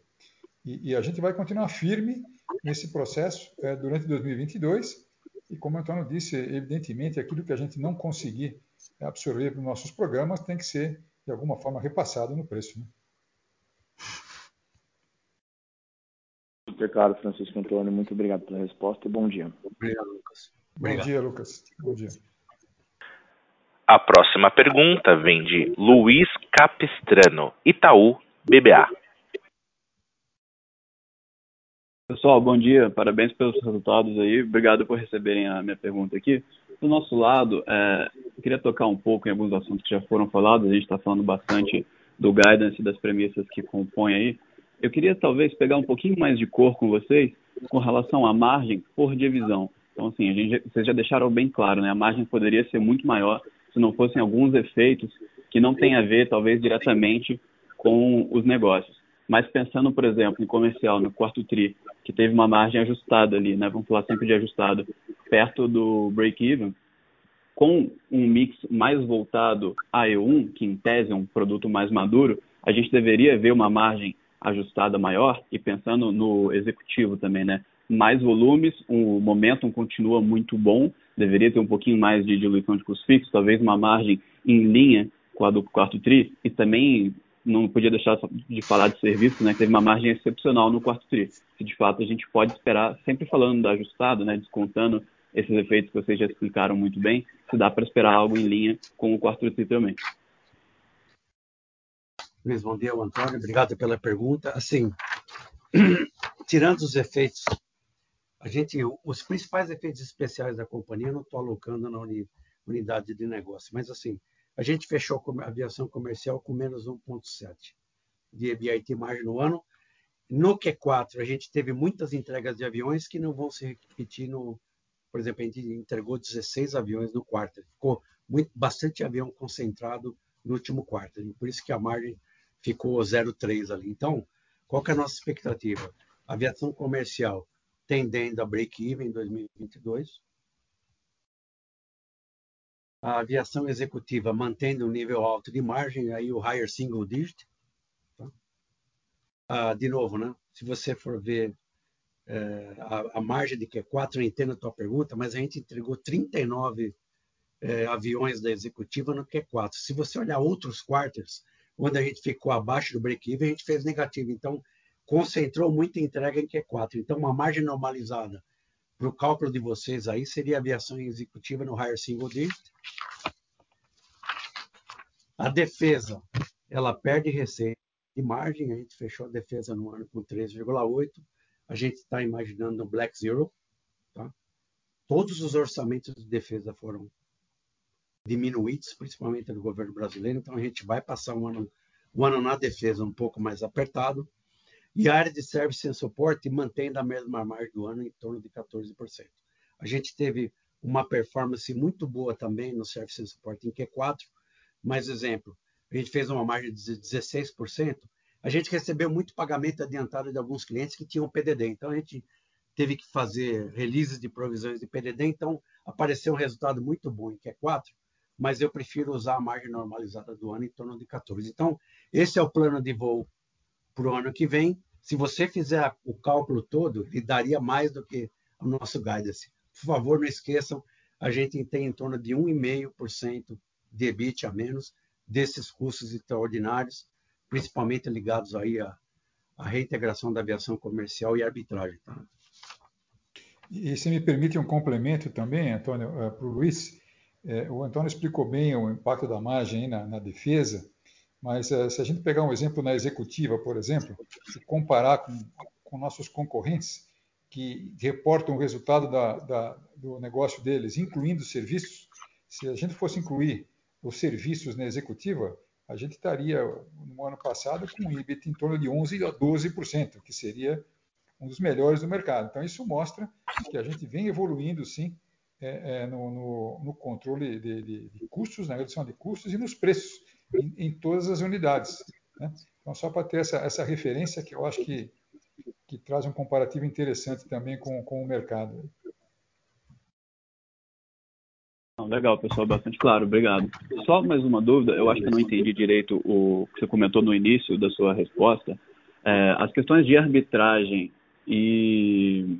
E, e, a gente vai continuar firme nesse processo é, durante 2022. E como o Antônio disse, evidentemente, aquilo que a gente não conseguir absorver nos nossos programas tem que ser, de alguma forma, repassado no preço. Né? Super claro, Francisco Antônio. Muito obrigado pela resposta e bom dia. Obrigado, Lucas. Obrigado. Bom dia, Lucas. Bom dia. A próxima pergunta vem de Luiz Capistrano, Itaú BBA. Pessoal, bom dia. Parabéns pelos resultados aí. Obrigado por receberem a minha pergunta aqui. Do nosso lado, é, eu queria tocar um pouco em alguns assuntos que já foram falados. A gente está falando bastante do guidance e das premissas que compõem aí. Eu queria talvez pegar um pouquinho mais de cor com vocês com relação à margem por divisão. Então, assim, a gente, vocês já deixaram bem claro, né? A margem poderia ser muito maior se não fossem alguns efeitos que não têm a ver, talvez, diretamente com os negócios. Mas pensando, por exemplo, em comercial, no quarto TRI, que teve uma margem ajustada ali, né? Vamos falar sempre de ajustado, perto do break-even, com um mix mais voltado a E1, que em tese é um produto mais maduro, a gente deveria ver uma margem ajustada maior e pensando no executivo também, né? Mais volumes, o momentum continua muito bom, deveria ter um pouquinho mais de diluição de custos fixos, talvez uma margem em linha com a do quarto TRI, e também não podia deixar de falar de serviço, né, que teve uma margem excepcional no quarto TRI, que de fato a gente pode esperar, sempre falando do ajustado, né, descontando esses efeitos que vocês já explicaram muito bem, se dá para esperar algo em linha com o quarto TRI também. Bom dia, Antônio. Obrigado pela pergunta. Assim, tirando os efeitos a gente, os principais efeitos especiais da companhia não estou alocando na unidade de negócio, mas assim, a gente fechou a aviação comercial com menos 1,7 de EBIT margem no ano. No Q4, a gente teve muitas entregas de aviões que não vão se repetir no. Por exemplo, a gente entregou 16 aviões no quarto. Ficou muito, bastante avião concentrado no último quarto. Por isso que a margem ficou 0,3 ali. Então, qual que é a nossa expectativa? aviação comercial tendendo a break-even em 2022. A aviação executiva mantendo um nível alto de margem, aí o higher single digit. Tá? Ah, de novo, né? se você for ver é, a, a, margem de Q4, eu entendo a tua pergunta, mas a gente entregou 39 é, aviões da executiva no Q4. Se você olhar outros quarters, onde a gente ficou abaixo do break-even, a gente fez negativo. Então, concentrou muita entrega em Q4. Então, uma margem normalizada para o cálculo de vocês aí seria aviação executiva no higher single digit. A defesa, ela perde receita de margem. A gente fechou a defesa no ano com 3,8. A gente está imaginando um Black Zero. Tá? Todos os orçamentos de defesa foram diminuídos, principalmente do governo brasileiro. Então, a gente vai passar um ano, um ano na defesa um pouco mais apertado. E a área de serviço e suporte mantém da mesma margem do ano em torno de 14%. A gente teve uma performance muito boa também no serviço e suporte em Q4, mas exemplo, a gente fez uma margem de 16%, a gente recebeu muito pagamento adiantado de alguns clientes que tinham PDD, então a gente teve que fazer releases de provisões de PDD, então apareceu um resultado muito bom em Q4, mas eu prefiro usar a margem normalizada do ano em torno de 14. Então, esse é o plano de voo para o ano que vem. Se você fizer o cálculo todo, ele daria mais do que o nosso guidance. Por favor, não esqueçam, a gente tem em torno de 1,5% de EBIT a menos desses custos extraordinários, principalmente ligados aí à, à reintegração da aviação comercial e arbitragem. Tá? E se me permite um complemento também, Antônio, uh, para o Luiz, é, o Antônio explicou bem o impacto da margem na, na, defesa, mas uh, se a gente pegar um exemplo na executiva, por exemplo, e comparar com, com nossos concorrentes, que reportam o resultado da, da, do negócio deles, incluindo os serviços, se a gente fosse incluir os serviços na executiva, a gente estaria, no ano passado, com um EBIT em torno de 11% a 12%, que seria um dos melhores do mercado. Então, isso mostra que a gente vem evoluindo, sim, é, é, no, no, no, controle de, de, de, custos, na redução de custos e nos preços, em, em todas as unidades. Né? Então, só para ter essa, essa referência, que eu acho que, que traz um comparativo interessante também com, com o mercado. Legal, pessoal, bastante claro, obrigado. Só mais uma dúvida, eu acho que eu não entendi direito o que você comentou no início da sua resposta. É, as questões de arbitragem e,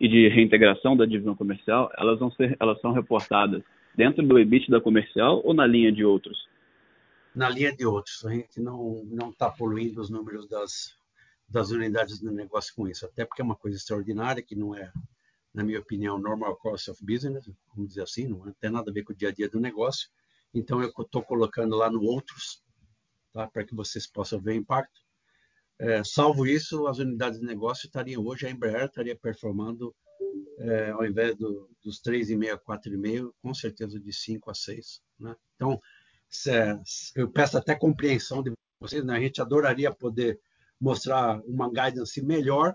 e de reintegração da divisão comercial, elas, vão ser, elas são reportadas dentro do EBIT da comercial ou na linha de outros? Na linha de outros. A gente não está poluindo os números das, das unidades de negócio com isso, até porque é uma coisa extraordinária que não é, na minha opinião, normal cost of business, vamos dizer assim, não tem nada a ver com o dia a dia do negócio. Então eu estou colocando lá no outros, tá? para que vocês possam ver o impacto. É, salvo isso, as unidades de negócio estariam hoje, a Embraer estaria performando, é, ao invés do, dos 3,5 a 4,5, com certeza de 5 a 6. Né? Então, é, eu peço até compreensão de vocês, né? a gente adoraria poder mostrar uma guidance melhor,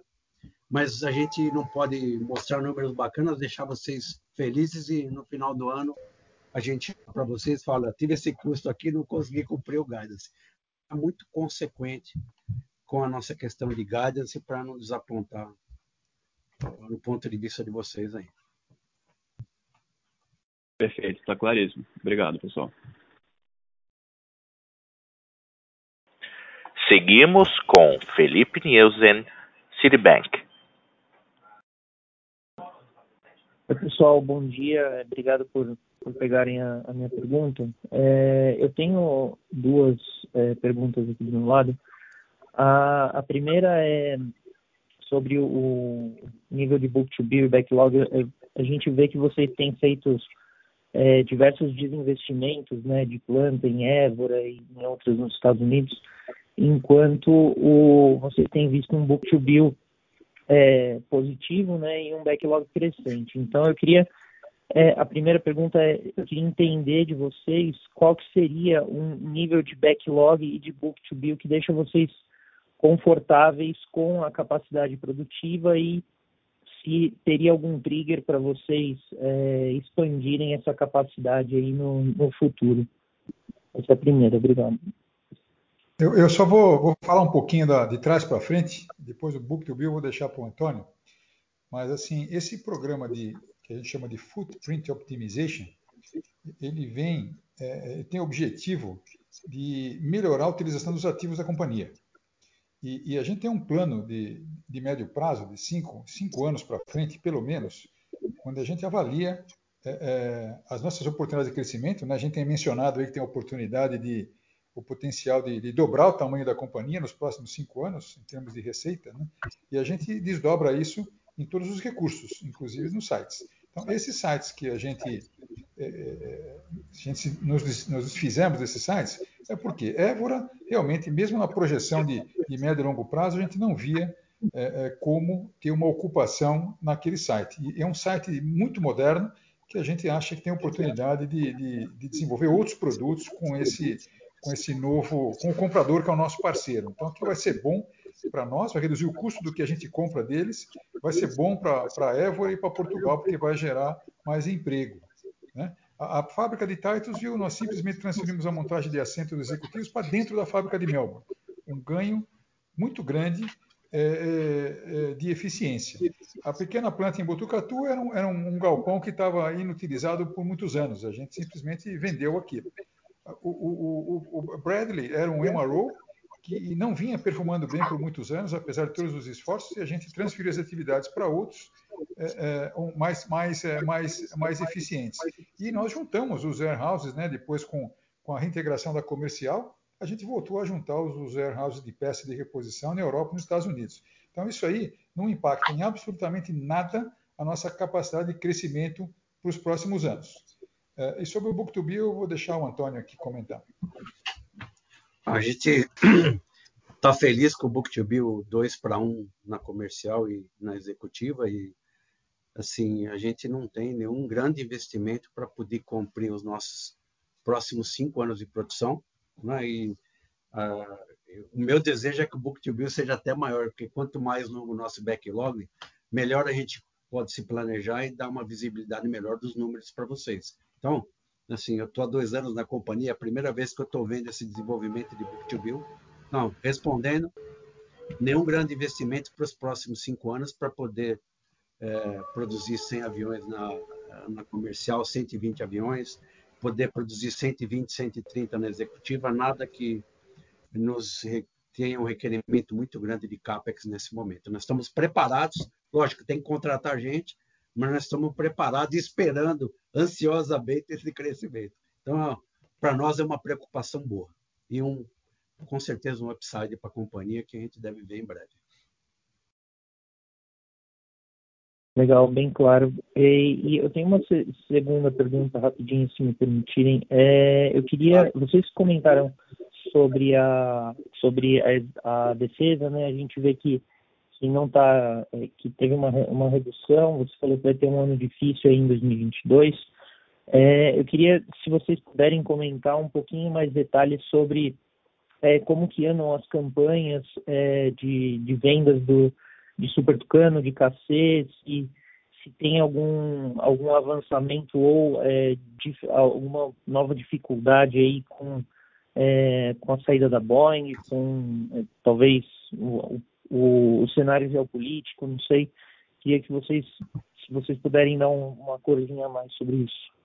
mas a gente não pode mostrar números bacanas, deixar vocês felizes e no final do ano a gente para vocês fala, tive esse custo aqui, não consegui cumprir o guidance. É muito consequente com a nossa questão de guidance para não desapontar no ponto de vista de vocês aí. Perfeito, está claríssimo. Obrigado, pessoal. Seguimos com Felipe Nielsen, Citibank. Oi, pessoal, bom dia. Obrigado por, por pegarem a, a minha pergunta. É, eu tenho duas é, perguntas aqui do meu lado. A, a primeira é sobre o nível de book-to-bill e backlog. É, a gente vê que vocês têm feito é, diversos desinvestimentos né, de planta em Évora e em outros nos Estados Unidos, enquanto o, vocês têm visto um book-to-bill é, positivo né, e um backlog crescente. Então, eu queria é, a primeira pergunta é, eu queria entender de vocês qual que seria um nível de backlog e de book to bill que deixa vocês confortáveis com a capacidade produtiva e se teria algum trigger para vocês é, expandirem essa capacidade aí no, no, futuro. Essa é a primeira, obrigado. Eu, eu só vou, vou, falar um pouquinho da, de trás para frente, depois o book to bill eu vou deixar para o Antônio, mas assim, esse programa de, que a gente chama de Footprint Optimization, ele vem, é, tem o objetivo de melhorar a utilização dos ativos da companhia. E, e a gente tem um plano de, de médio prazo, de cinco, cinco anos para frente, pelo menos, quando a gente avalia é, é, as nossas oportunidades de crescimento. Né? A gente tem mencionado aí que tem a oportunidade de o potencial de, de, dobrar o tamanho da companhia nos próximos cinco anos, em termos de receita, né? e a gente desdobra isso em todos os recursos, inclusive nos sites. Então, esses sites que a gente, é, é a gente nos, nos desfizemos desses sites, é porque Évora, realmente, mesmo na projeção de, de médio e longo prazo, a gente não via é, é, como ter uma ocupação naquele site. E é um site muito moderno que a gente acha que tem oportunidade de, de, de desenvolver outros produtos com esse, com esse novo, com o comprador que é o nosso parceiro. Então, aqui vai ser bom para nós, vai reduzir o custo do que a gente compra deles, vai ser bom para a Évora e para Portugal, porque vai gerar mais emprego. Né? A, a, fábrica de Titusville, nós simplesmente transferimos a montagem de assentos executivos para dentro da fábrica de Melbourne. Um ganho muito grande é, é, é de eficiência. A pequena planta em Botucatu era um, era um galpão que estava inutilizado por muitos anos. A gente simplesmente vendeu aquilo. O, o, o, Bradley era um MRO que não vinha performando bem por muitos anos, apesar de todos os esforços, e a gente transferiu as atividades para outros é, é, mais, mais, é, mais, mais eficientes. E nós juntamos os warehouses, né, depois com, com a reintegração da comercial, a gente voltou a juntar os, os warehouses de peça de reposição na Europa e nos Estados Unidos. Então, isso aí não impacta em absolutamente nada a nossa capacidade de crescimento para os próximos anos. É, e sobre o Book2Bill, eu vou deixar o Antônio aqui comentar. A gente está feliz com o Book2Bill 2 para 1 na comercial e na executiva e assim a gente não tem nenhum grande investimento para poder cumprir os nossos próximos cinco anos de produção né? e uh, o meu desejo é que o Book2Bill seja até maior porque quanto mais longo o nosso backlog melhor a gente pode se planejar e dar uma visibilidade melhor dos números para vocês então assim eu estou há dois anos na companhia é a primeira vez que eu estou vendo esse desenvolvimento de Book2Bill não respondendo nenhum grande investimento para os próximos cinco anos para poder é, produzir 100 aviões na, na comercial, 120 aviões, poder produzir 120, 130 na executiva, nada que nos tenha um requerimento muito grande de CAPEX nesse momento. Nós estamos preparados, lógico, tem que contratar gente, mas nós estamos preparados, esperando ansiosamente esse crescimento. Então, para nós é uma preocupação boa e um, com certeza um upside para a companhia que a gente deve ver em breve. Legal, bem claro. E, e eu tenho uma se, segunda pergunta rapidinho, se me permitirem. É, eu queria, vocês comentaram sobre a sobre a, a defesa, né? A gente vê que que não tá, é, que teve uma, uma redução. Você falou que vai ter um ano difícil aí em 2022. É, eu queria, se vocês puderem comentar um pouquinho mais detalhes sobre é, como que andam as campanhas é, de, de vendas do de Super Tucano, de KC, se, se tem algum, algum avançamento ou é, alguma nova dificuldade aí com, é, com a saída da Boeing, com talvez o, o, o, cenário geopolítico, não sei. Queria que vocês, se vocês puderem dar um, uma corzinha a mais sobre isso.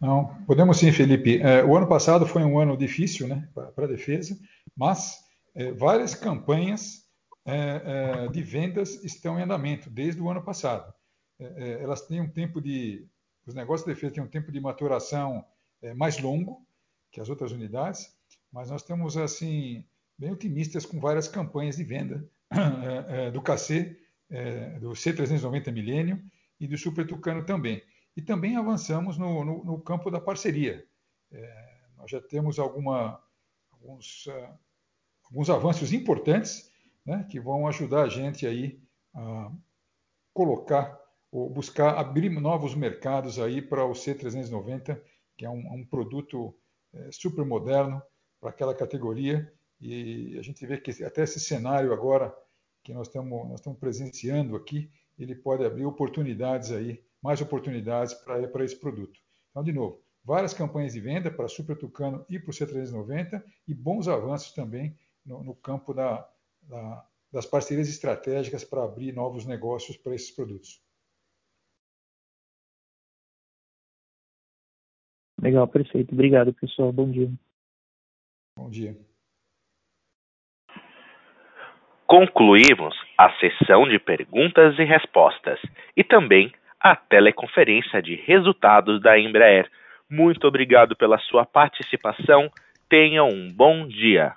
Não, podemos sim, Felipe. É, o ano passado foi um ano difícil né, para a defesa, mas é, várias campanhas é, é, de vendas estão em andamento desde o ano passado. É, é, elas têm um tempo de. Os negócios de defesa têm um tempo de maturação mais longo que as outras unidades, mas nós estamos assim bem otimistas com várias campanhas de venda é, do KC, do C390 Millennium e do Super Tucano também. E também avançamos no, no, no campo da parceria. nós já temos alguma, alguns, alguns avanços importantes né, que vão ajudar a gente aí a colocar ou buscar abrir novos mercados aí para o C390, que é um, um produto super moderno para aquela categoria e a gente vê que até esse cenário agora que nós estamos nós estamos presenciando aqui, ele pode abrir oportunidades aí, mais oportunidades para para esse produto. Então, de novo, várias campanhas de venda para Super Tucano e para o C390 e bons avanços também no, no campo da, da, das parcerias estratégicas para abrir novos negócios para esses produtos. Legal, perfeito. Obrigado, pessoal. Bom dia. Bom dia. Concluímos a sessão de perguntas e respostas e também a teleconferência de resultados da Embraer. Muito obrigado pela sua participação. Tenham um bom dia.